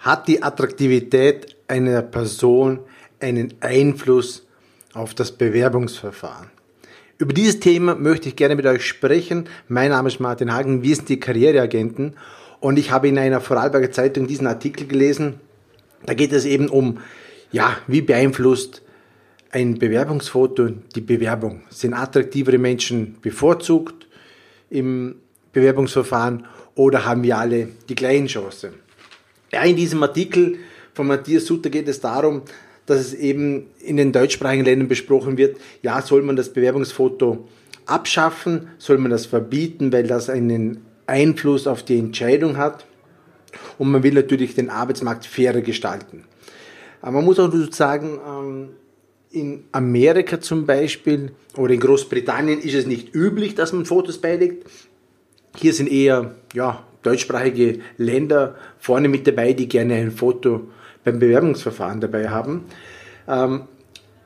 Hat die Attraktivität einer Person einen Einfluss auf das Bewerbungsverfahren? Über dieses Thema möchte ich gerne mit euch sprechen. Mein Name ist Martin Hagen, wir sind die Karriereagenten und ich habe in einer Vorarlberger Zeitung diesen Artikel gelesen. Da geht es eben um, ja, wie beeinflusst ein Bewerbungsfoto die Bewerbung? Sind attraktivere Menschen bevorzugt im Bewerbungsverfahren oder haben wir alle die gleichen Chancen? Ja, in diesem Artikel von Matthias Sutter geht es darum, dass es eben in den deutschsprachigen Ländern besprochen wird, ja, soll man das Bewerbungsfoto abschaffen, soll man das verbieten, weil das einen Einfluss auf die Entscheidung hat und man will natürlich den Arbeitsmarkt fairer gestalten. Aber man muss auch sagen, ähm, in Amerika zum Beispiel oder in Großbritannien ist es nicht üblich, dass man Fotos beilegt. Hier sind eher ja, deutschsprachige Länder vorne mit dabei, die gerne ein Foto beim Bewerbungsverfahren dabei haben. Ähm,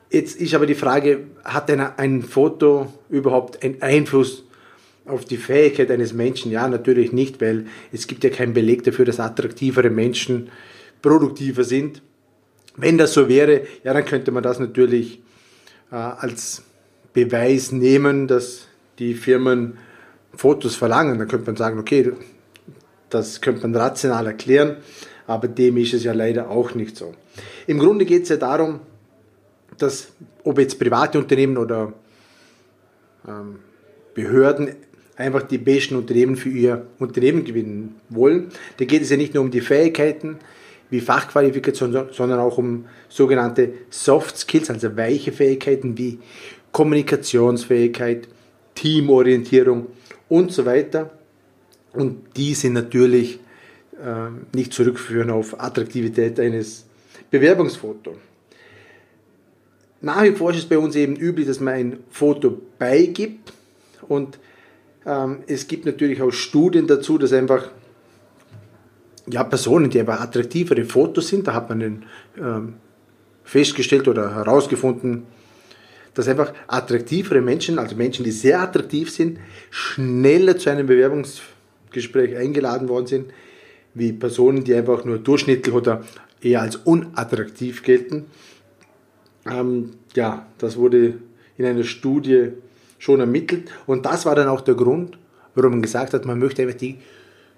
jetzt ist aber die Frage, hat ein, ein Foto überhaupt einen Einfluss auf die Fähigkeit eines Menschen? Ja, natürlich nicht, weil es gibt ja keinen Beleg dafür, dass attraktivere Menschen produktiver sind. Wenn das so wäre, ja, dann könnte man das natürlich äh, als Beweis nehmen, dass die Firmen Fotos verlangen. Dann könnte man sagen, okay, das könnte man rational erklären, aber dem ist es ja leider auch nicht so. Im Grunde geht es ja darum, dass ob jetzt private Unternehmen oder ähm, Behörden einfach die besten Unternehmen für ihr Unternehmen gewinnen wollen. Da geht es ja nicht nur um die Fähigkeiten wie Fachqualifikation, sondern auch um sogenannte Soft Skills, also weiche Fähigkeiten wie Kommunikationsfähigkeit, Teamorientierung und so weiter. Und die sind natürlich äh, nicht zurückführen auf Attraktivität eines Bewerbungsfotos. Nach wie vor ist es bei uns eben üblich, dass man ein Foto beigibt und ähm, es gibt natürlich auch Studien dazu, dass einfach ja, Personen, die aber attraktivere Fotos sind, da hat man den, ähm, festgestellt oder herausgefunden, dass einfach attraktivere Menschen, also Menschen, die sehr attraktiv sind, schneller zu einem Bewerbungsgespräch eingeladen worden sind, wie Personen, die einfach nur durchschnittlich oder eher als unattraktiv gelten. Ähm, ja, das wurde in einer Studie schon ermittelt. Und das war dann auch der Grund, warum man gesagt hat, man möchte einfach die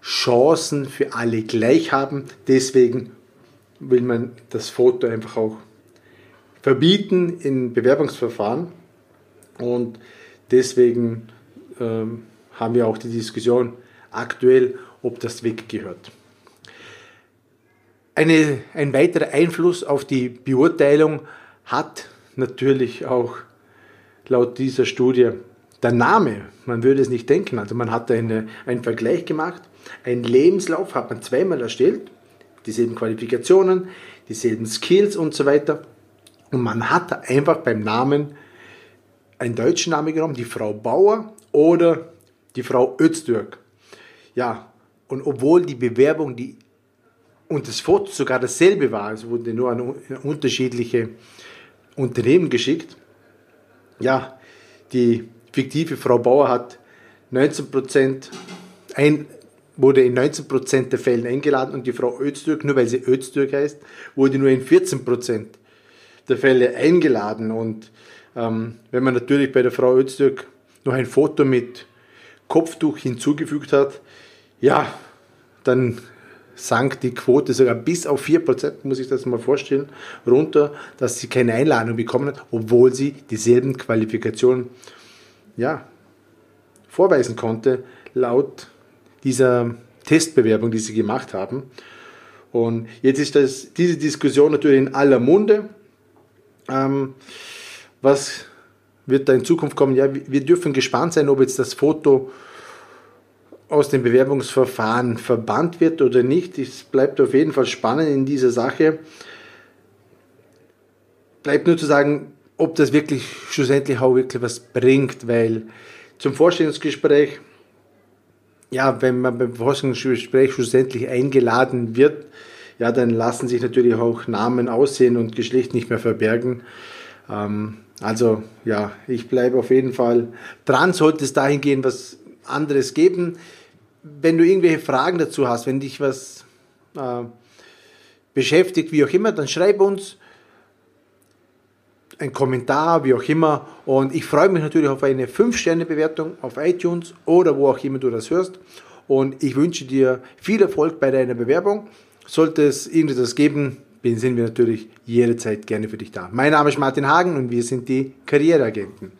Chancen für alle gleich haben. Deswegen will man das Foto einfach auch verbieten in Bewerbungsverfahren. Und deswegen ähm, haben wir auch die Diskussion aktuell, ob das weggehört. Eine, ein weiterer Einfluss auf die Beurteilung hat natürlich auch laut dieser Studie der Name. Man würde es nicht denken. Also man hat eine, einen Vergleich gemacht. Ein Lebenslauf hat man zweimal erstellt. Dieselben Qualifikationen, dieselben Skills und so weiter. Und man hat einfach beim Namen einen deutschen Namen genommen, die Frau Bauer oder die Frau Öztürk. Ja, und obwohl die Bewerbung die, und das Foto sogar dasselbe war, es wurde nur an unterschiedliche Unternehmen geschickt, ja, die fiktive Frau Bauer hat 19 ein, wurde in 19% der Fällen eingeladen und die Frau Öztürk, nur weil sie Öztürk heißt, wurde nur in 14% der Fälle eingeladen. Und ähm, wenn man natürlich bei der Frau Öztürk noch ein Foto mit Kopftuch hinzugefügt hat, ja, dann sank die Quote sogar bis auf 4%, muss ich das mal vorstellen, runter, dass sie keine Einladung bekommen hat, obwohl sie dieselben Qualifikationen ja, vorweisen konnte, laut dieser Testbewerbung, die sie gemacht haben. Und jetzt ist das, diese Diskussion natürlich in aller Munde. Ähm, was wird da in Zukunft kommen? Ja, wir dürfen gespannt sein, ob jetzt das Foto aus dem Bewerbungsverfahren verbannt wird oder nicht. Es bleibt auf jeden Fall spannend in dieser Sache. Bleibt nur zu sagen, ob das wirklich schlussendlich auch wirklich was bringt, weil zum Vorstellungsgespräch, ja, wenn man beim Vorstellungsgespräch schlussendlich eingeladen wird, ja, dann lassen sich natürlich auch Namen aussehen und Geschlecht nicht mehr verbergen. Ähm, also ja, ich bleibe auf jeden Fall dran, sollte es dahin gehen, was anderes geben wenn du irgendwelche Fragen dazu hast, wenn dich was äh, beschäftigt, wie auch immer, dann schreib uns einen Kommentar, wie auch immer. Und ich freue mich natürlich auf eine 5-Sterne-Bewertung auf iTunes oder wo auch immer du das hörst. Und ich wünsche dir viel Erfolg bei deiner Bewerbung. Sollte es irgendetwas geben, sind wir natürlich jederzeit gerne für dich da. Mein Name ist Martin Hagen und wir sind die Karriereagenten.